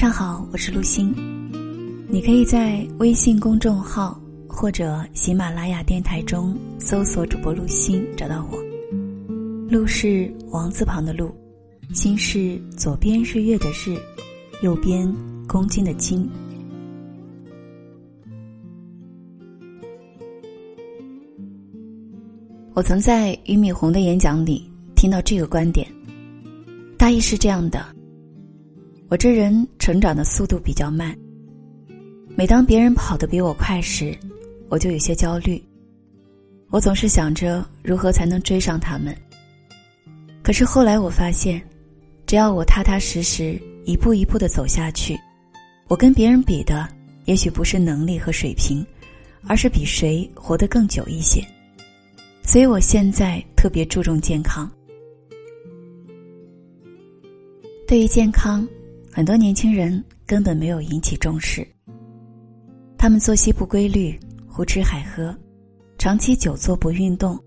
上好，我是陆星。你可以在微信公众号或者喜马拉雅电台中搜索主播陆星，找到我。陆是王字旁的陆，星是左边日月的日，右边公斤的斤。我曾在俞敏洪的演讲里听到这个观点，大意是这样的：我这人成长的速度比较慢，每当别人跑得比我快时，我就有些焦虑。我总是想着如何才能追上他们。可是后来我发现，只要我踏踏实实一步一步的走下去，我跟别人比的也许不是能力和水平，而是比谁活得更久一些。所以我现在特别注重健康。对于健康，很多年轻人根本没有引起重视。他们作息不规律，胡吃海喝，长期久坐不运动。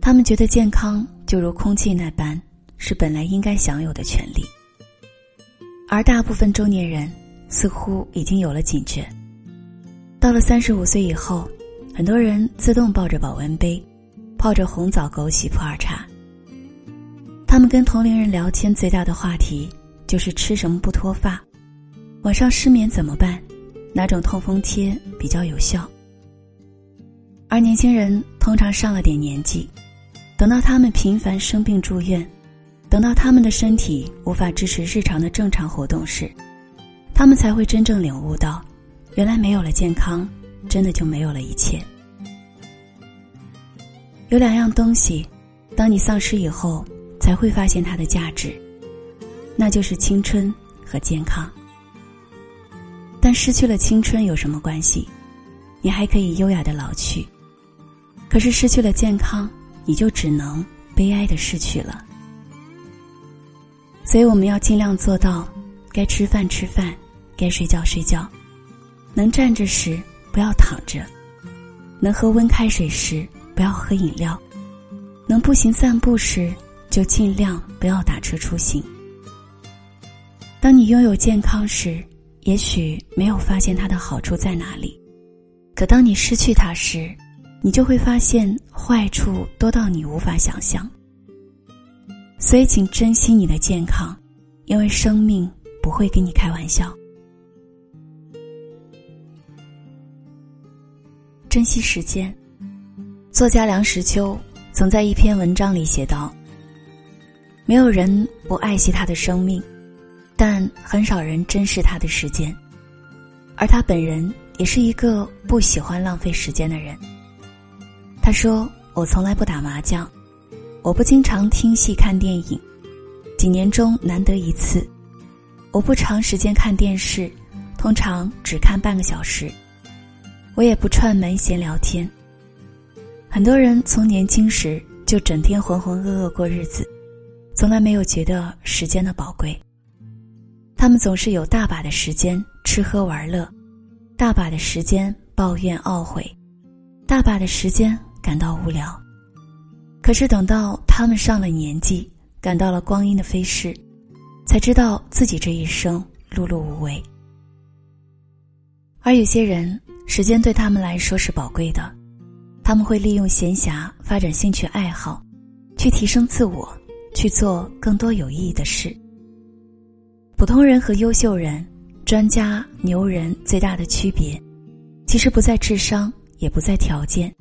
他们觉得健康就如空气那般，是本来应该享有的权利。而大部分中年人似乎已经有了警觉。到了三十五岁以后，很多人自动抱着保温杯。泡着红枣枸杞普洱茶。他们跟同龄人聊天最大的话题就是吃什么不脱发，晚上失眠怎么办，哪种痛风贴比较有效。而年轻人通常上了点年纪，等到他们频繁生病住院，等到他们的身体无法支持日常的正常活动时，他们才会真正领悟到，原来没有了健康，真的就没有了一切。有两样东西，当你丧失以后，才会发现它的价值，那就是青春和健康。但失去了青春有什么关系？你还可以优雅的老去。可是失去了健康，你就只能悲哀的逝去了。所以我们要尽量做到，该吃饭吃饭，该睡觉睡觉，能站着时不要躺着，能喝温开水时。不要喝饮料，能步行散步时就尽量不要打车出行。当你拥有健康时，也许没有发现它的好处在哪里，可当你失去它时，你就会发现坏处多到你无法想象。所以，请珍惜你的健康，因为生命不会跟你开玩笑。珍惜时间。作家梁实秋曾在一篇文章里写道：“没有人不爱惜他的生命，但很少人珍视他的时间。而他本人也是一个不喜欢浪费时间的人。他说：‘我从来不打麻将，我不经常听戏看电影，几年中难得一次。我不长时间看电视，通常只看半个小时。我也不串门闲聊天。’”很多人从年轻时就整天浑浑噩噩过日子，从来没有觉得时间的宝贵。他们总是有大把的时间吃喝玩乐，大把的时间抱怨懊悔，大把的时间感到无聊。可是等到他们上了年纪，感到了光阴的飞逝，才知道自己这一生碌碌无为。而有些人，时间对他们来说是宝贵的。他们会利用闲暇发展兴趣爱好，去提升自我，去做更多有意义的事。普通人和优秀人、专家、牛人最大的区别，其实不在智商，也不在条件，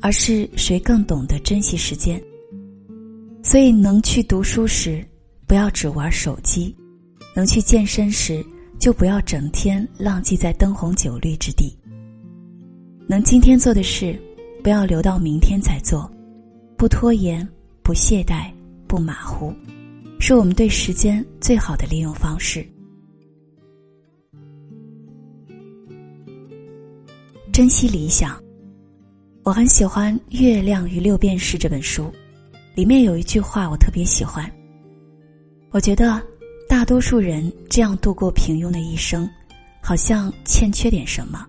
而是谁更懂得珍惜时间。所以，能去读书时，不要只玩手机；能去健身时，就不要整天浪迹在灯红酒绿之地。能今天做的事。不要留到明天再做，不拖延，不懈怠，不马虎，是我们对时间最好的利用方式。珍惜理想，我很喜欢《月亮与六便士》这本书，里面有一句话我特别喜欢。我觉得大多数人这样度过平庸的一生，好像欠缺点什么。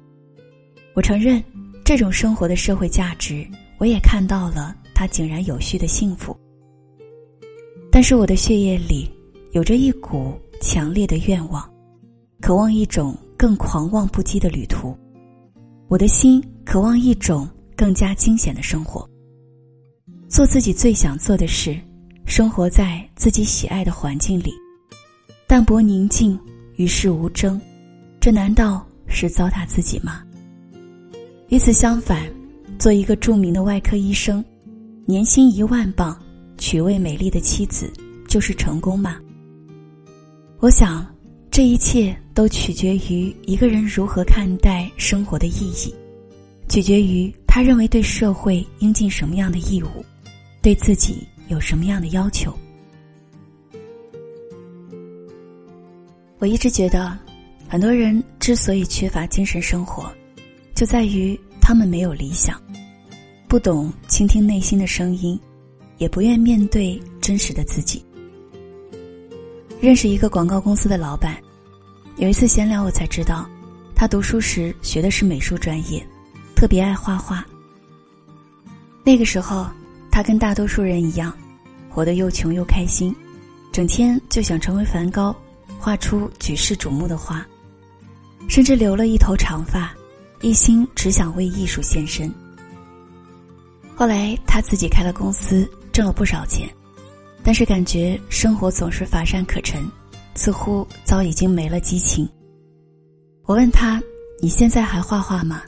我承认。这种生活的社会价值，我也看到了，它井然有序的幸福。但是我的血液里有着一股强烈的愿望，渴望一种更狂妄不羁的旅途，我的心渴望一种更加惊险的生活。做自己最想做的事，生活在自己喜爱的环境里，淡泊宁静，与世无争，这难道是糟蹋自己吗？与此相反，做一个著名的外科医生，年薪一万镑，娶位美丽的妻子，就是成功吗？我想，这一切都取决于一个人如何看待生活的意义，取决于他认为对社会应尽什么样的义务。对自己有什么样的要求？我一直觉得，很多人之所以缺乏精神生活，就在于他们没有理想，不懂倾听内心的声音，也不愿面对真实的自己。认识一个广告公司的老板，有一次闲聊，我才知道，他读书时学的是美术专业，特别爱画画。那个时候。他跟大多数人一样，活得又穷又开心，整天就想成为梵高，画出举世瞩目的画，甚至留了一头长发，一心只想为艺术献身。后来他自己开了公司，挣了不少钱，但是感觉生活总是乏善可陈，似乎早已经没了激情。我问他：“你现在还画画吗？”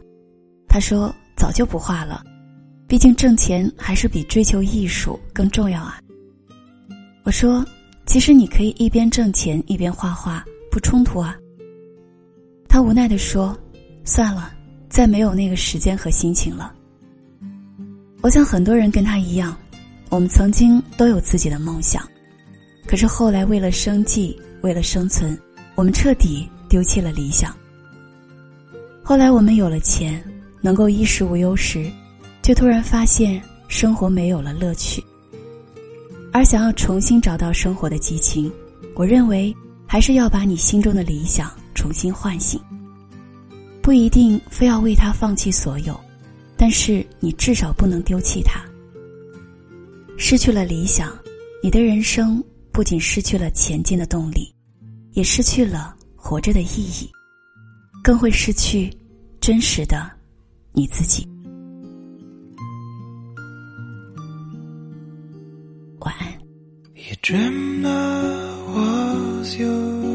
他说：“早就不画了。”毕竟挣钱还是比追求艺术更重要啊。我说，其实你可以一边挣钱一边画画，不冲突啊。他无奈的说：“算了，再没有那个时间和心情了。”我想很多人跟他一样，我们曾经都有自己的梦想，可是后来为了生计，为了生存，我们彻底丢弃了理想。后来我们有了钱，能够衣食无忧时。却突然发现生活没有了乐趣，而想要重新找到生活的激情，我认为还是要把你心中的理想重新唤醒。不一定非要为他放弃所有，但是你至少不能丢弃他。失去了理想，你的人生不仅失去了前进的动力，也失去了活着的意义，更会失去真实的你自己。You dreamt I was your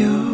Dios.